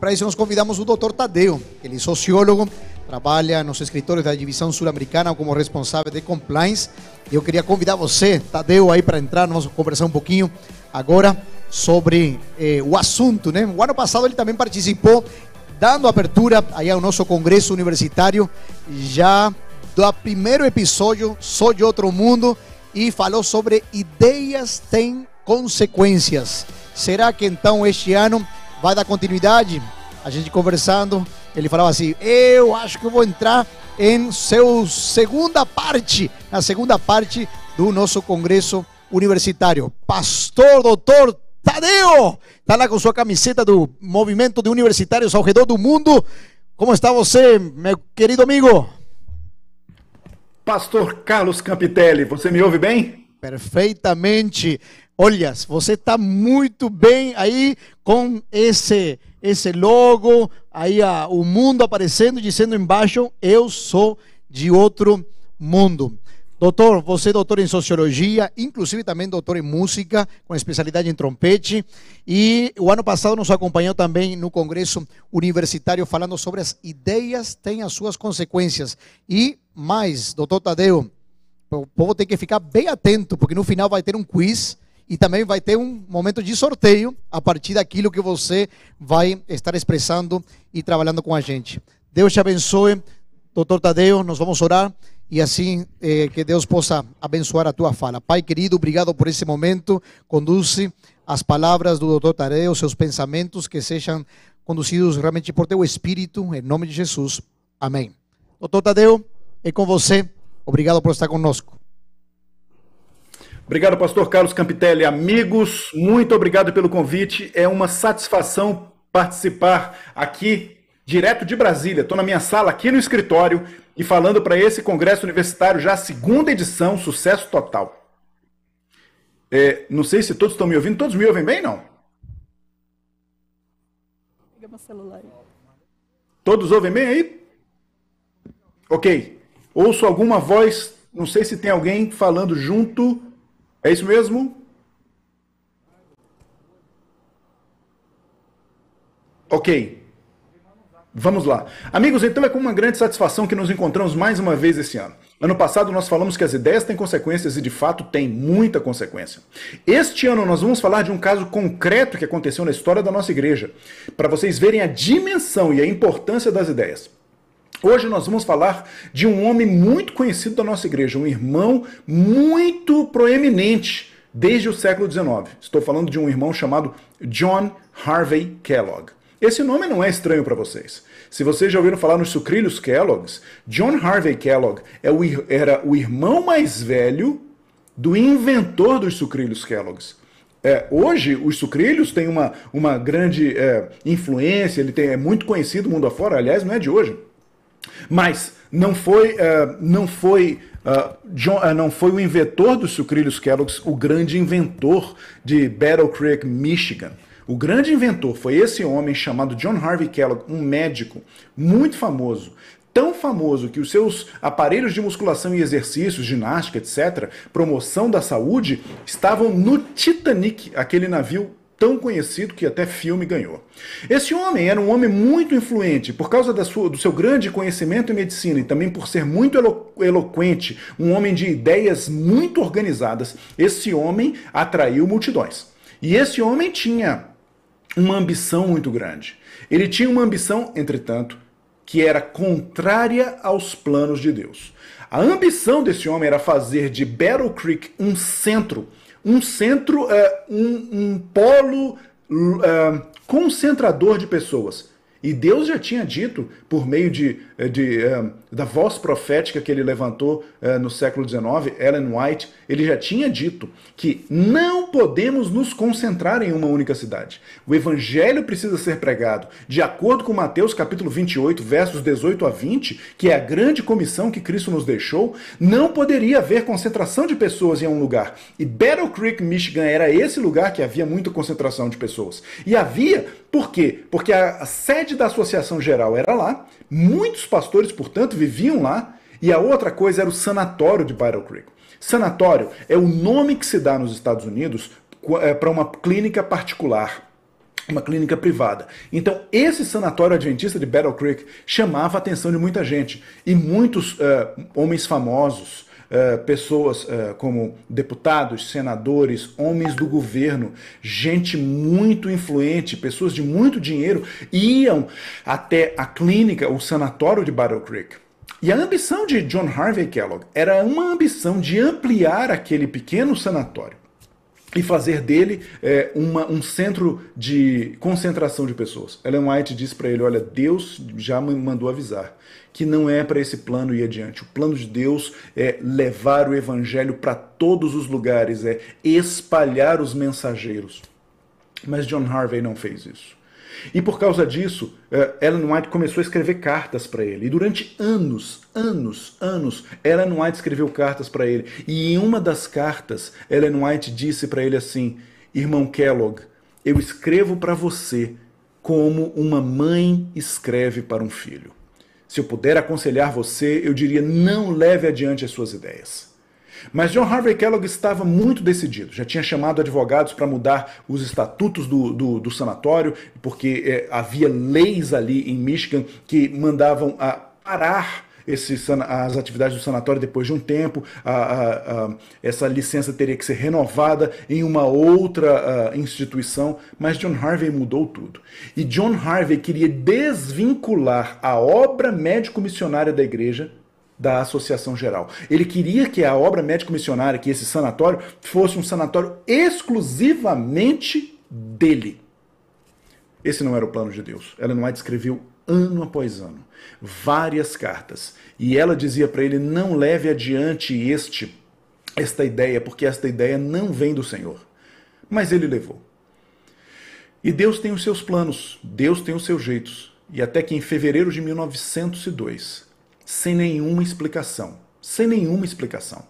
para isso nós convidamos o Dr. Tadeu, ele é sociólogo, trabalha nos escritórios da divisão sul-americana como responsável de compliance. E eu queria convidar você, Tadeu, aí para entrar, nós vamos conversar um pouquinho agora sobre eh, o assunto, né? O ano passado ele também participou dando abertura aí ao nosso congresso universitário, já do primeiro episódio, Sou de Outro Mundo, e falou sobre ideias têm consequências. Será que então este ano vai dar continuidade? A gente conversando, ele falava assim: Eu acho que eu vou entrar em seu segunda parte, na segunda parte do nosso congresso universitário. Pastor, doutor Tadeu, está lá com sua camiseta do Movimento de Universitários ao redor do mundo. Como está você, meu querido amigo? Pastor Carlos Campitelli, você me ouve bem? Perfeitamente. Olha, você está muito bem aí com esse esse logo, aí a, o mundo aparecendo, dizendo embaixo, eu sou de outro mundo. Doutor, você é doutor em sociologia, inclusive também doutor em música, com especialidade em trompete. E o ano passado nos acompanhou também no congresso universitário falando sobre as ideias têm as suas consequências. E mais, doutor Tadeu, o povo tem que ficar bem atento, porque no final vai ter um quiz e também vai ter um momento de sorteio a partir daquilo que você vai estar expressando e trabalhando com a gente. Deus te abençoe, doutor Tadeu, nós vamos orar e assim eh, que Deus possa abençoar a tua fala. Pai querido, obrigado por esse momento. Conduze as palavras do doutor Tadeu, seus pensamentos, que sejam conduzidos realmente por teu Espírito, em nome de Jesus. Amém. Doutor Tadeu, é com você. Obrigado por estar conosco. Obrigado, pastor Carlos Campitelli. Amigos, muito obrigado pelo convite. É uma satisfação participar aqui, direto de Brasília. Estou na minha sala, aqui no escritório, e falando para esse congresso universitário, já a segunda edição, sucesso total. É, não sei se todos estão me ouvindo. Todos me ouvem bem, não? Liga meu celular. Todos ouvem bem aí? Ok. Ouço alguma voz, não sei se tem alguém falando junto. É isso mesmo? Ok. Vamos lá. Amigos, então é com uma grande satisfação que nos encontramos mais uma vez esse ano. Ano passado nós falamos que as ideias têm consequências e de fato têm muita consequência. Este ano nós vamos falar de um caso concreto que aconteceu na história da nossa igreja, para vocês verem a dimensão e a importância das ideias. Hoje nós vamos falar de um homem muito conhecido da nossa igreja, um irmão muito proeminente desde o século XIX. Estou falando de um irmão chamado John Harvey Kellogg. Esse nome não é estranho para vocês. Se vocês já ouviram falar nos sucrilhos Kellogg's, John Harvey Kellogg é era o irmão mais velho do inventor dos sucrilhos Kellogg's. É, hoje, os sucrilhos têm uma, uma grande é, influência, ele tem, é muito conhecido mundo afora, aliás, não é de hoje. Mas não foi, uh, não foi, uh, John, uh, não foi o inventor dos sucrilhos Kellogg's o grande inventor de Battle Creek, Michigan. O grande inventor foi esse homem chamado John Harvey Kellogg, um médico muito famoso. Tão famoso que os seus aparelhos de musculação e exercícios, ginástica, etc., promoção da saúde, estavam no Titanic, aquele navio tão conhecido que até filme ganhou. Esse homem era um homem muito influente por causa sua, do seu grande conhecimento em medicina e também por ser muito elo, eloquente, um homem de ideias muito organizadas. Esse homem atraiu multidões. E esse homem tinha uma ambição muito grande. Ele tinha uma ambição, entretanto, que era contrária aos planos de Deus. A ambição desse homem era fazer de Battle Creek um centro um centro, é, um, um polo é, concentrador de pessoas. E Deus já tinha dito, por meio de, de, da voz profética que ele levantou no século XIX, Ellen White, ele já tinha dito que não podemos nos concentrar em uma única cidade. O evangelho precisa ser pregado de acordo com Mateus capítulo 28, versos 18 a 20, que é a grande comissão que Cristo nos deixou, não poderia haver concentração de pessoas em um lugar. E Battle Creek, Michigan era esse lugar que havia muita concentração de pessoas. E havia, por quê? Porque a sede da Associação Geral era lá, muitos pastores, portanto, viviam lá, e a outra coisa era o sanatório de Battle Creek. Sanatório é o nome que se dá nos Estados Unidos é, para uma clínica particular. uma clínica privada. Então, esse sanatório adventista de Battle Creek chamava a atenção de muita gente. E muitos uh, homens famosos, uh, pessoas uh, como deputados, senadores, homens do governo, gente muito influente, pessoas de muito dinheiro, iam até a clínica, o sanatório de Battle Creek. E a ambição de John Harvey Kellogg era uma ambição de ampliar aquele pequeno sanatório e fazer dele é, uma, um centro de concentração de pessoas. Ellen White disse para ele: Olha, Deus já me mandou avisar que não é para esse plano ir adiante. O plano de Deus é levar o evangelho para todos os lugares, é espalhar os mensageiros. Mas John Harvey não fez isso. E por causa disso, eh, Ellen White começou a escrever cartas para ele. E durante anos, anos, anos, Ellen White escreveu cartas para ele. E em uma das cartas, Ellen White disse para ele assim: Irmão Kellogg, eu escrevo para você como uma mãe escreve para um filho. Se eu puder aconselhar você, eu diria: não leve adiante as suas ideias. Mas John Harvey Kellogg estava muito decidido. Já tinha chamado advogados para mudar os estatutos do, do, do sanatório, porque é, havia leis ali em Michigan que mandavam a parar esse, as atividades do sanatório depois de um tempo, a, a, a, essa licença teria que ser renovada em uma outra instituição, mas John Harvey mudou tudo. E John Harvey queria desvincular a obra médico-missionária da igreja da Associação Geral. Ele queria que a obra médico-missionária, que esse sanatório, fosse um sanatório exclusivamente dele. Esse não era o plano de Deus. Ellen White escreveu ano após ano várias cartas e ela dizia para ele: não leve adiante este esta ideia, porque esta ideia não vem do Senhor. Mas ele levou. E Deus tem os seus planos, Deus tem os seus jeitos. E até que em fevereiro de 1902, sem nenhuma explicação. Sem nenhuma explicação.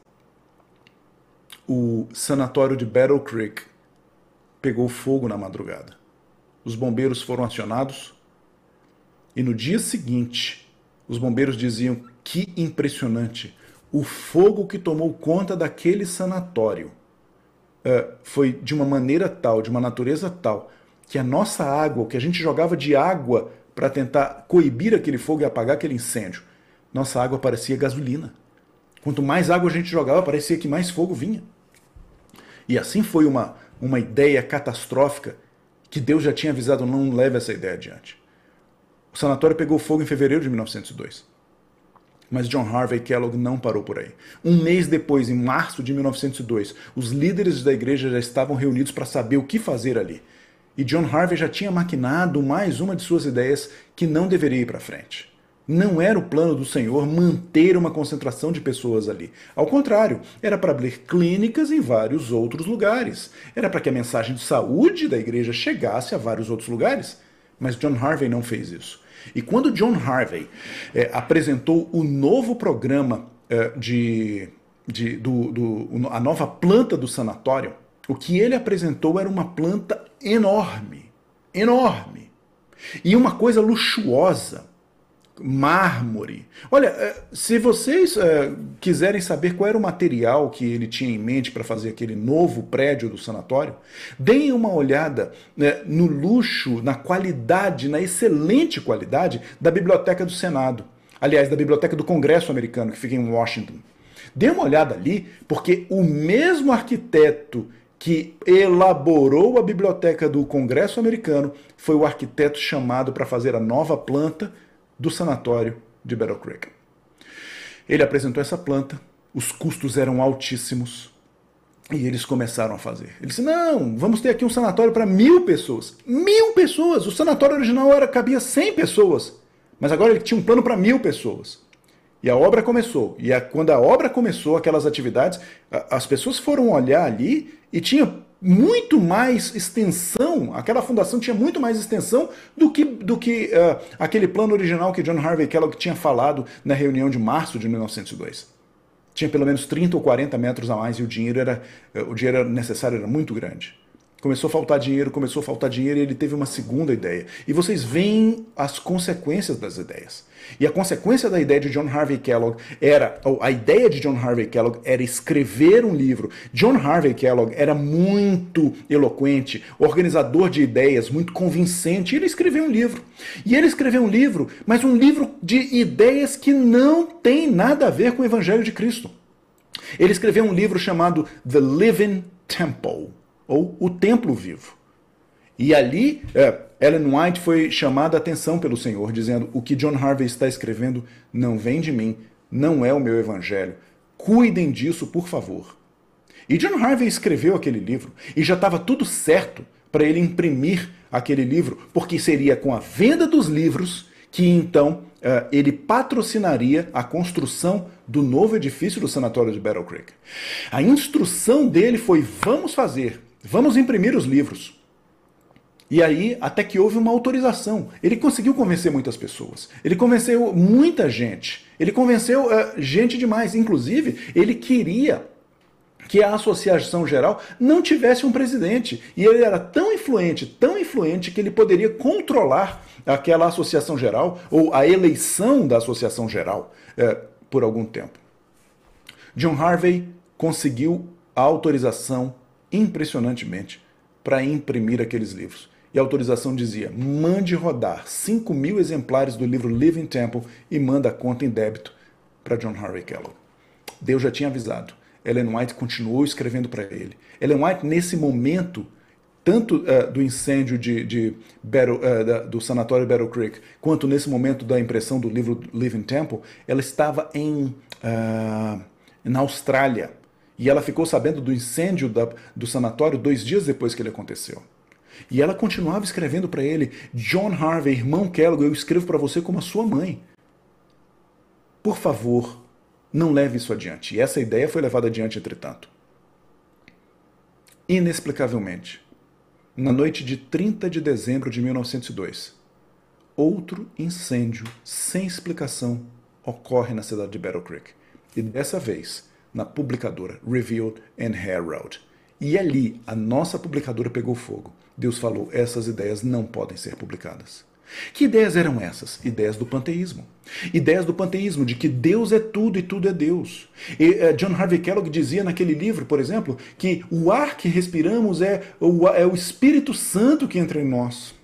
O sanatório de Battle Creek pegou fogo na madrugada. Os bombeiros foram acionados e no dia seguinte, os bombeiros diziam que impressionante. O fogo que tomou conta daquele sanatório uh, foi de uma maneira tal, de uma natureza tal, que a nossa água, o que a gente jogava de água para tentar coibir aquele fogo e apagar aquele incêndio, nossa água parecia gasolina. Quanto mais água a gente jogava, parecia que mais fogo vinha. E assim foi uma, uma ideia catastrófica que Deus já tinha avisado, não leve essa ideia adiante. O sanatório pegou fogo em fevereiro de 1902. Mas John Harvey Kellogg não parou por aí. Um mês depois, em março de 1902, os líderes da igreja já estavam reunidos para saber o que fazer ali. E John Harvey já tinha maquinado mais uma de suas ideias que não deveria ir para frente. Não era o plano do Senhor manter uma concentração de pessoas ali. Ao contrário, era para abrir clínicas em vários outros lugares. Era para que a mensagem de saúde da igreja chegasse a vários outros lugares. Mas John Harvey não fez isso. E quando John Harvey é, apresentou o novo programa é, de, de do, do, a nova planta do sanatório, o que ele apresentou era uma planta enorme, enorme. E uma coisa luxuosa mármore. Olha, é, se vocês é, quiserem saber qual era o material que ele tinha em mente para fazer aquele novo prédio do sanatório, deem uma olhada né, no luxo, na qualidade, na excelente qualidade da Biblioteca do Senado. Aliás, da Biblioteca do Congresso Americano, que fica em Washington. Dê uma olhada ali, porque o mesmo arquiteto que elaborou a biblioteca do Congresso Americano foi o arquiteto chamado para fazer a nova planta do sanatório de Battle Creek. Ele apresentou essa planta, os custos eram altíssimos e eles começaram a fazer. Ele disse: Não, vamos ter aqui um sanatório para mil pessoas. Mil pessoas! O sanatório original era cabia 100 pessoas, mas agora ele tinha um plano para mil pessoas. E a obra começou. E a, quando a obra começou, aquelas atividades, a, as pessoas foram olhar ali e tinha muito mais extensão, aquela fundação tinha muito mais extensão do que, do que uh, aquele plano original que John Harvey Kellogg tinha falado na reunião de março de 1902. Tinha pelo menos 30 ou 40 metros a mais e o dinheiro, era, uh, o dinheiro necessário era muito grande. Começou a faltar dinheiro, começou a faltar dinheiro e ele teve uma segunda ideia. E vocês veem as consequências das ideias. E a consequência da ideia de John Harvey Kellogg era, a ideia de John Harvey Kellogg era escrever um livro. John Harvey Kellogg era muito eloquente, organizador de ideias, muito convincente. E ele escreveu um livro. E ele escreveu um livro, mas um livro de ideias que não tem nada a ver com o Evangelho de Cristo. Ele escreveu um livro chamado The Living Temple ou o templo vivo. E ali, é, Ellen White foi chamada a atenção pelo Senhor, dizendo: O que John Harvey está escrevendo não vem de mim, não é o meu evangelho. Cuidem disso, por favor. E John Harvey escreveu aquele livro e já estava tudo certo para ele imprimir aquele livro, porque seria com a venda dos livros que então uh, ele patrocinaria a construção do novo edifício do sanatório de Battle Creek. A instrução dele foi: vamos fazer Vamos imprimir os livros. E aí, até que houve uma autorização. Ele conseguiu convencer muitas pessoas. Ele convenceu muita gente. Ele convenceu uh, gente demais. Inclusive, ele queria que a Associação Geral não tivesse um presidente. E ele era tão influente, tão influente, que ele poderia controlar aquela Associação Geral, ou a eleição da Associação Geral, uh, por algum tempo. John Harvey conseguiu a autorização impressionantemente para imprimir aqueles livros. E a autorização dizia: mande rodar 5 mil exemplares do livro Living Temple e manda a conta em débito para John Harvey Kellogg. Deus já tinha avisado. Ellen White continuou escrevendo para ele. Ellen White, nesse momento, tanto uh, do incêndio de, de Battle, uh, da, do sanatório Battle Creek, quanto nesse momento da impressão do livro Living Temple, ela estava em, uh, na Austrália e ela ficou sabendo do incêndio da, do sanatório dois dias depois que ele aconteceu. E ela continuava escrevendo para ele: John Harvey, irmão Kellogg, eu escrevo para você como a sua mãe. Por favor, não leve isso adiante. E essa ideia foi levada adiante, entretanto. Inexplicavelmente, na noite de 30 de dezembro de 1902, outro incêndio sem explicação ocorre na cidade de Battle Creek. E dessa vez, na publicadora Revealed and Herald. E ali a nossa publicadora pegou fogo. Deus falou: essas ideias não podem ser publicadas. Que ideias eram essas? Ideias do panteísmo. Ideias do panteísmo, de que Deus é tudo e tudo é Deus. E, uh, John Harvey Kellogg dizia naquele livro, por exemplo, que o ar que respiramos é o, é o Espírito Santo que entra em nós.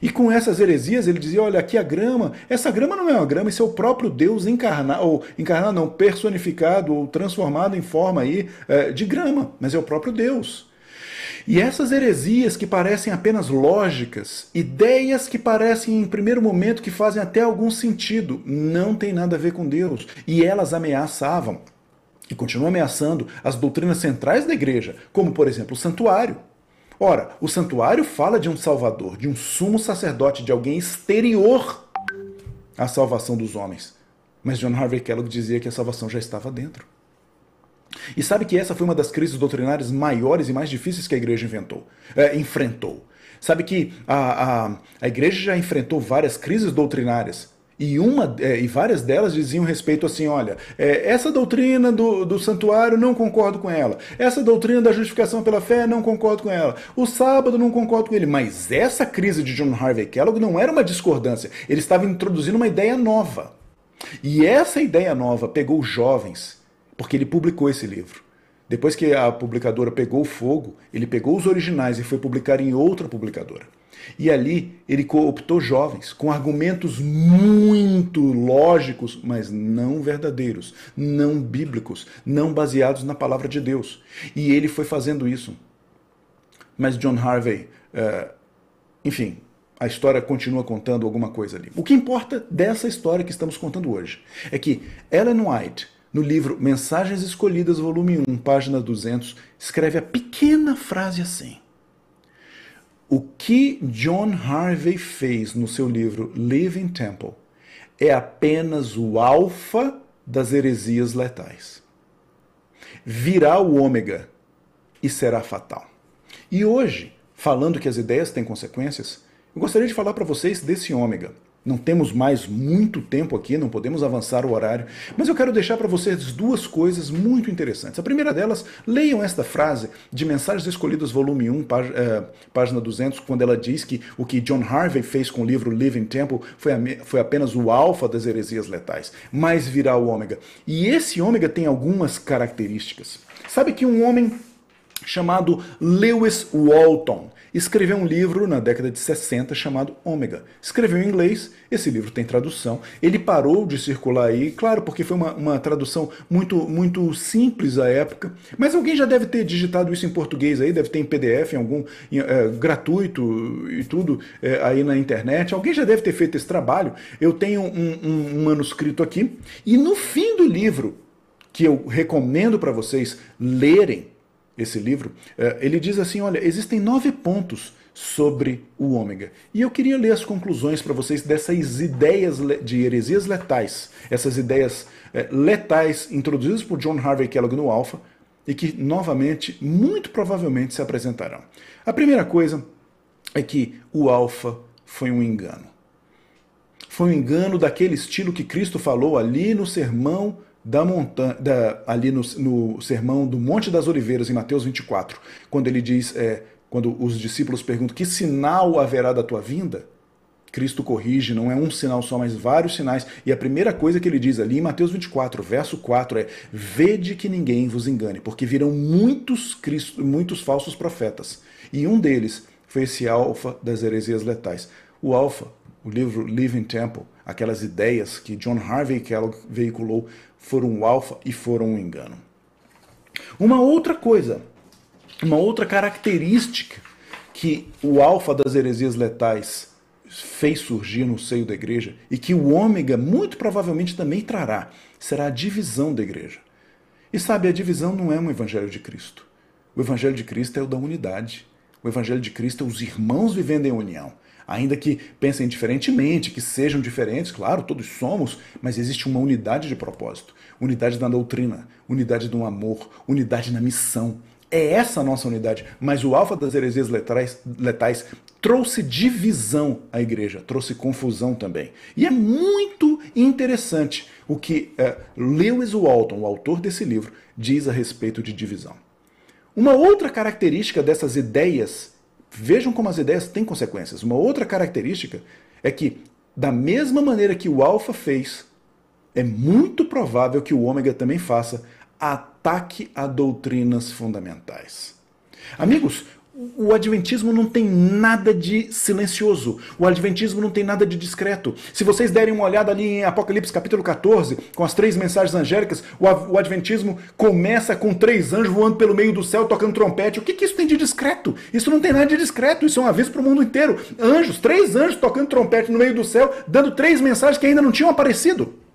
E com essas heresias ele dizia: olha, aqui a grama, essa grama não é uma grama, isso é o próprio Deus encarnado, ou encarnado não, personificado ou transformado em forma aí é, de grama, mas é o próprio Deus. E essas heresias que parecem apenas lógicas, ideias que parecem em primeiro momento que fazem até algum sentido, não tem nada a ver com Deus. E elas ameaçavam, e continuam ameaçando, as doutrinas centrais da igreja, como por exemplo o santuário. Ora, o santuário fala de um salvador, de um sumo sacerdote, de alguém exterior à salvação dos homens. Mas John Harvey Kellogg dizia que a salvação já estava dentro. E sabe que essa foi uma das crises doutrinárias maiores e mais difíceis que a igreja inventou, é, enfrentou. Sabe que a, a, a igreja já enfrentou várias crises doutrinárias, e, uma, é, e várias delas diziam respeito assim: olha, é, essa doutrina do, do santuário não concordo com ela. Essa doutrina da justificação pela fé não concordo com ela. O sábado não concordo com ele. Mas essa crise de John Harvey Kellogg não era uma discordância. Ele estava introduzindo uma ideia nova. E essa ideia nova pegou jovens, porque ele publicou esse livro. Depois que a publicadora pegou fogo, ele pegou os originais e foi publicar em outra publicadora. E ali ele cooptou jovens com argumentos muito lógicos, mas não verdadeiros, não bíblicos, não baseados na palavra de Deus. E ele foi fazendo isso. Mas John Harvey, uh, enfim, a história continua contando alguma coisa ali. O que importa dessa história que estamos contando hoje é que Ellen White, no livro Mensagens Escolhidas, volume 1, página 200, escreve a pequena frase assim. O que John Harvey fez no seu livro Living Temple é apenas o alfa das heresias letais. Virá o ômega e será fatal. E hoje, falando que as ideias têm consequências, eu gostaria de falar para vocês desse ômega. Não temos mais muito tempo aqui, não podemos avançar o horário, mas eu quero deixar para vocês duas coisas muito interessantes. A primeira delas, leiam esta frase de Mensagens Escolhidas, volume 1, eh, página 200, quando ela diz que o que John Harvey fez com o livro Living Temple foi, foi apenas o alfa das heresias letais, mas virá o ômega. E esse ômega tem algumas características. Sabe que um homem chamado Lewis Walton escreveu um livro na década de 60 chamado Ômega. Escreveu em inglês, esse livro tem tradução. Ele parou de circular aí, claro, porque foi uma, uma tradução muito, muito simples à época, mas alguém já deve ter digitado isso em português aí, deve ter em PDF, em algum em, é, gratuito e tudo é, aí na internet. Alguém já deve ter feito esse trabalho. Eu tenho um, um, um manuscrito aqui, e no fim do livro, que eu recomendo para vocês lerem, esse livro, é, ele diz assim: olha, existem nove pontos sobre o ômega. E eu queria ler as conclusões para vocês dessas ideias de heresias letais, essas ideias é, letais introduzidas por John Harvey Kellogg no Alpha e que novamente, muito provavelmente, se apresentarão. A primeira coisa é que o Alpha foi um engano. Foi um engano daquele estilo que Cristo falou ali no sermão da montanha, da, ali no, no, sermão do Monte das Oliveiras, em Mateus 24, quando ele diz, é, quando os discípulos perguntam que sinal haverá da tua vinda, Cristo corrige, não é um sinal só, mas vários sinais. E a primeira coisa que ele diz ali em Mateus 24, verso 4 é: Vede que ninguém vos engane, porque virão muitos, Cristo, muitos falsos profetas. E um deles foi esse alfa das heresias letais. O alfa, o livro Living Temple, aquelas ideias que John Harvey Kellogg veiculou, foram um alfa e foram um engano. Uma outra coisa, uma outra característica que o alfa das heresias letais fez surgir no seio da igreja e que o ômega muito provavelmente também trará, será a divisão da igreja. E sabe, a divisão não é um evangelho de Cristo. O evangelho de Cristo é o da unidade. O evangelho de Cristo é os irmãos vivendo em união ainda que pensem diferentemente, que sejam diferentes, claro, todos somos, mas existe uma unidade de propósito, unidade na doutrina, unidade no amor, unidade na missão. É essa a nossa unidade. Mas o alfa das heresias letais, letais trouxe divisão à igreja, trouxe confusão também. E é muito interessante o que é, Lewis Walton, o autor desse livro, diz a respeito de divisão. Uma outra característica dessas ideias Vejam como as ideias têm consequências. Uma outra característica é que, da mesma maneira que o alfa fez, é muito provável que o ômega também faça ataque a doutrinas fundamentais. Amigos, o Adventismo não tem nada de silencioso. O Adventismo não tem nada de discreto. Se vocês derem uma olhada ali em Apocalipse capítulo 14, com as três mensagens angélicas, o Adventismo começa com três anjos voando pelo meio do céu tocando trompete. O que, que isso tem de discreto? Isso não tem nada de discreto. Isso é um aviso para o mundo inteiro. Anjos, três anjos tocando trompete no meio do céu, dando três mensagens que ainda não tinham aparecido.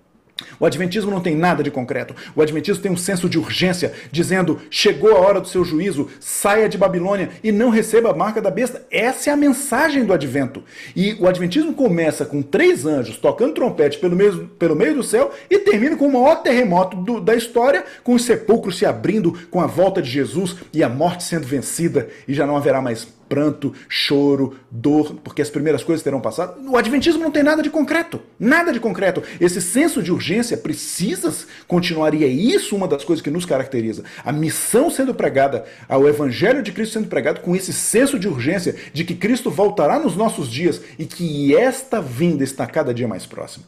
O Adventismo não tem nada de concreto. O Adventismo tem um senso de urgência, dizendo: chegou a hora do seu juízo, saia de Babilônia e não receba a marca da besta. Essa é a mensagem do Advento. E o Adventismo começa com três anjos tocando trompete pelo meio, pelo meio do céu e termina com o maior terremoto do, da história, com os sepulcros se abrindo, com a volta de Jesus e a morte sendo vencida, e já não haverá mais pranto, choro, dor, porque as primeiras coisas terão passado. O Adventismo não tem nada de concreto. Nada de concreto. Esse senso de urgência precisa continuar, e é isso uma das coisas que nos caracteriza. A missão sendo pregada, o Evangelho de Cristo sendo pregado com esse senso de urgência de que Cristo voltará nos nossos dias e que esta vinda está cada dia mais próxima.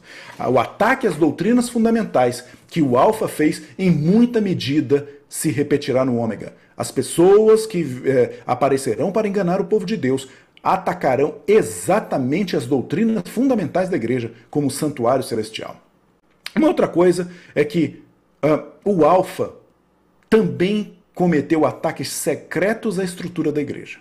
O ataque às doutrinas fundamentais que o Alfa fez, em muita medida, se repetirá no Ômega. As pessoas que é, aparecerão para enganar o povo de Deus atacarão exatamente as doutrinas fundamentais da igreja, como o santuário celestial. Uma outra coisa é que uh, o Alfa também cometeu ataques secretos à estrutura da igreja.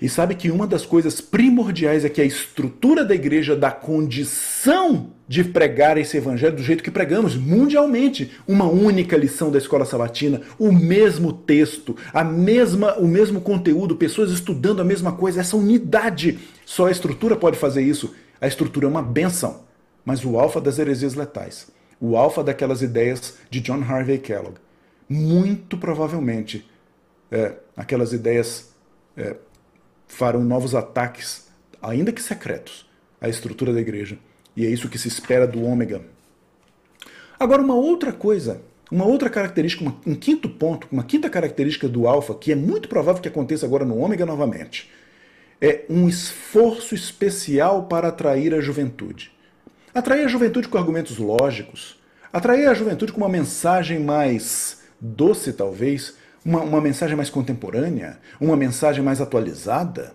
E sabe que uma das coisas primordiais é que a estrutura da igreja dá condição de pregar esse evangelho do jeito que pregamos mundialmente, uma única lição da escola sabatina, o mesmo texto, a mesma o mesmo conteúdo, pessoas estudando a mesma coisa, essa unidade. Só a estrutura pode fazer isso. A estrutura é uma benção. Mas o alfa das heresias letais, o alfa daquelas ideias de John Harvey Kellogg, muito provavelmente é, aquelas ideias é, farão novos ataques, ainda que secretos, a estrutura da igreja. E é isso que se espera do ômega. Agora, uma outra coisa, uma outra característica, um quinto ponto, uma quinta característica do alfa, que é muito provável que aconteça agora no ômega novamente, é um esforço especial para atrair a juventude. Atrair a juventude com argumentos lógicos, atrair a juventude com uma mensagem mais doce, talvez, uma, uma mensagem mais contemporânea, uma mensagem mais atualizada.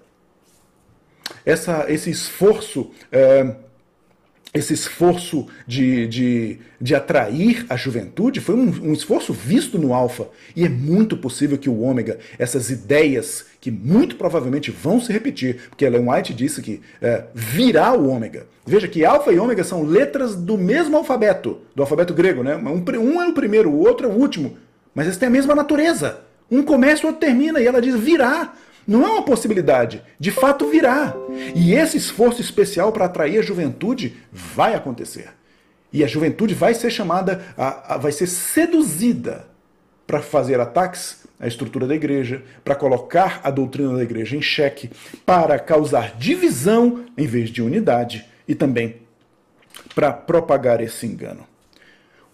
Essa, esse esforço. É, esse esforço de, de, de atrair a juventude foi um, um, esforço visto no Alfa. E é muito possível que o Ômega, essas ideias que muito provavelmente vão se repetir, porque Ellen White disse que é, virá o Ômega. Veja que Alfa e Ômega são letras do mesmo alfabeto, do alfabeto grego, né? Um, um é o primeiro, o outro é o último. Mas eles têm a mesma natureza. Um começa, o outro termina, e ela diz virá. Não é uma possibilidade, de fato virá. E esse esforço especial para atrair a juventude vai acontecer. E a juventude vai ser chamada, a, a, vai ser seduzida para fazer ataques à estrutura da igreja, para colocar a doutrina da igreja em xeque, para causar divisão em vez de unidade e também para propagar esse engano.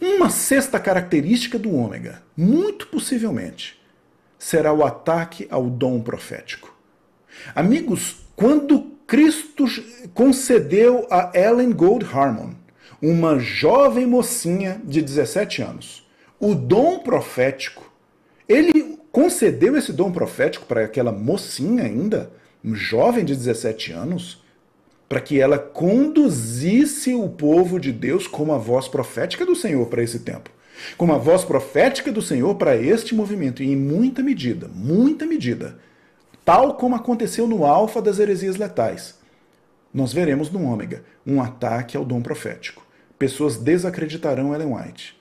Uma sexta característica do ômega, muito possivelmente, será o ataque ao dom profético. Amigos, quando Cristo concedeu a Ellen Gold Harmon, uma jovem mocinha de 17 anos, o dom profético, ele concedeu esse dom profético para aquela mocinha ainda, um jovem de 17 anos, para que ela conduzisse o povo de Deus como a voz profética do Senhor para esse tempo como a voz profética do Senhor para este movimento, e em muita medida, muita medida, tal como aconteceu no alfa das heresias letais, nós veremos no ômega um ataque ao dom profético. Pessoas desacreditarão Ellen White.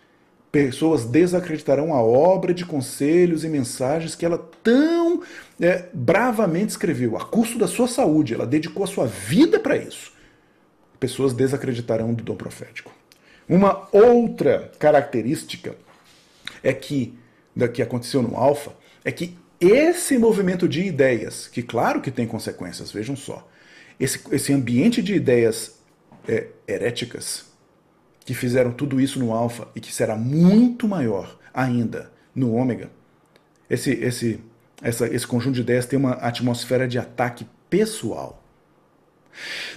Pessoas desacreditarão a obra de conselhos e mensagens que ela tão é, bravamente escreveu, a custo da sua saúde. Ela dedicou a sua vida para isso. Pessoas desacreditarão do dom profético. Uma outra característica é que da que aconteceu no Alfa é que esse movimento de ideias, que claro que tem consequências, vejam só, esse, esse ambiente de ideias é, heréticas que fizeram tudo isso no Alfa e que será muito maior ainda no Ômega, esse, esse, essa, esse conjunto de ideias tem uma atmosfera de ataque pessoal.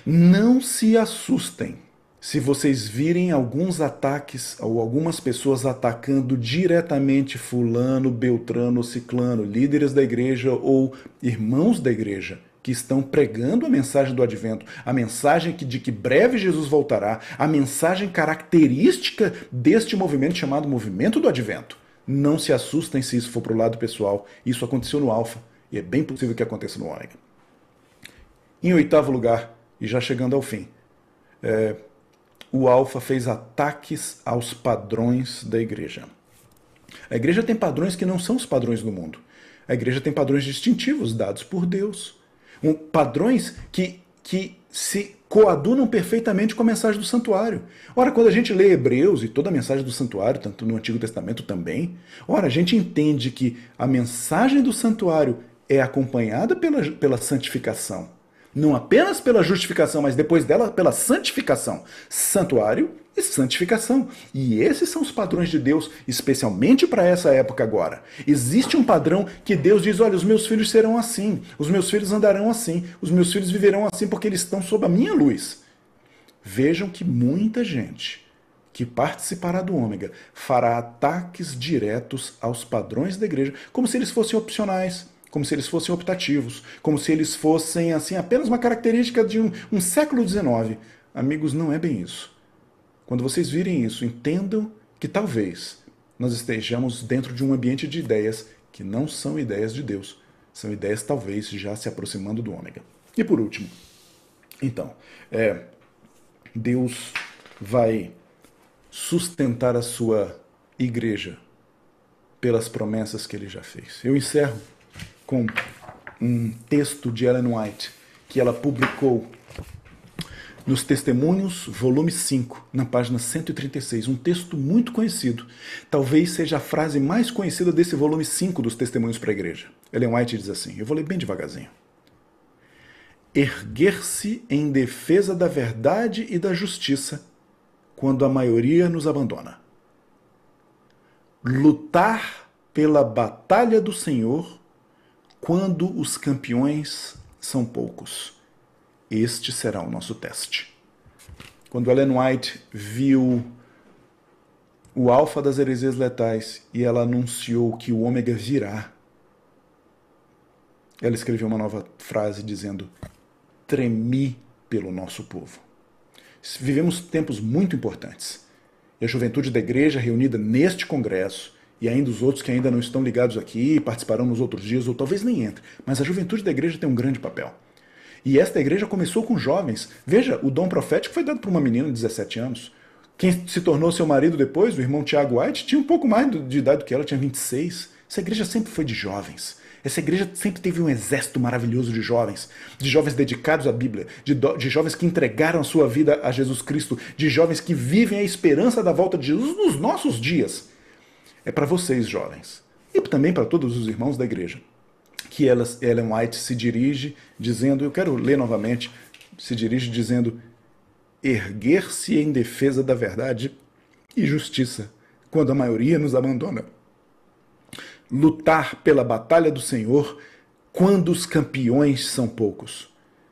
Não se assustem se vocês virem alguns ataques ou algumas pessoas atacando diretamente Fulano, Beltrano, Ciclano, líderes da igreja ou irmãos da igreja que estão pregando a mensagem do advento, a mensagem de que breve Jesus voltará, a mensagem característica deste movimento chamado movimento do advento. Não se assustem se isso for para o lado pessoal. Isso aconteceu no Alfa e é bem possível que aconteça no Ômega. Em oitavo lugar, e já chegando ao fim, é, o Alfa fez ataques aos padrões da igreja. A igreja tem padrões que não são os padrões do mundo. A igreja tem padrões distintivos dados por Deus. Um, padrões que, que se coadunam perfeitamente com a mensagem do santuário. Ora, quando a gente lê Hebreus e toda a mensagem do santuário, tanto no Antigo Testamento também, ora, a gente entende que a mensagem do santuário é acompanhada pela, pela santificação não apenas pela justificação, mas depois dela pela santificação. Santuário e santificação. E esses são os padrões de Deus, especialmente para essa época agora. Existe um padrão que Deus diz: olha, os meus filhos serão assim, os meus filhos andarão assim, os meus filhos viverão assim porque eles estão sob a minha luz. Vejam que muita gente que participará do ômega fará ataques diretos aos padrões da igreja, como se eles fossem opcionais como se eles fossem optativos, como se eles fossem assim apenas uma característica de um, um século XIX. Amigos, não é bem isso. Quando vocês virem isso, entendam que talvez nós estejamos dentro de um ambiente de ideias que não são ideias de Deus, são ideias talvez já se aproximando do ômega. E por último, então, é, Deus vai sustentar a sua igreja pelas promessas que ele já fez. Eu encerro com um texto de Ellen White que ela publicou nos Testemunhos, volume 5, na página 136, um texto muito conhecido. Talvez seja a frase mais conhecida desse volume 5 dos Testemunhos para a Igreja. Ellen White diz assim: eu vou ler bem devagarzinho. erguer-se em defesa da verdade e da justiça quando a maioria nos abandona. Lutar pela batalha do Senhor quando os campeões são poucos. Este será o nosso teste. Quando Ellen White viu o alfa das heresias letais e ela anunciou que o ômega virá, ela escreveu uma nova frase dizendo: Tremi pelo nosso povo. Vivemos tempos muito importantes. E a juventude da igreja reunida neste congresso, e ainda os outros que ainda não estão ligados aqui, participarão nos outros dias, ou talvez nem entrem, mas a juventude da igreja tem um grande papel. E esta igreja começou com jovens. Veja, o dom profético foi dado por uma menina de 17 anos. Quem se tornou seu marido depois, o irmão Tiago White, tinha um pouco mais de idade do que ela, tinha 26. Essa igreja sempre foi de jovens. Essa igreja sempre teve um exército maravilhoso de jovens, de jovens dedicados à Bíblia, de, de, jovens que entregaram a sua vida a Jesus Cristo, de jovens que vivem a esperança da volta de Jesus nos nossos dias. É para vocês, jovens, e também para todos os irmãos da igreja, que Ellen White se dirige dizendo, eu quero ler novamente, se dirige dizendo: erguer-se em defesa da verdade e justiça, quando a maioria nos abandona. Lutar pela batalha do Senhor quando os campeões são poucos.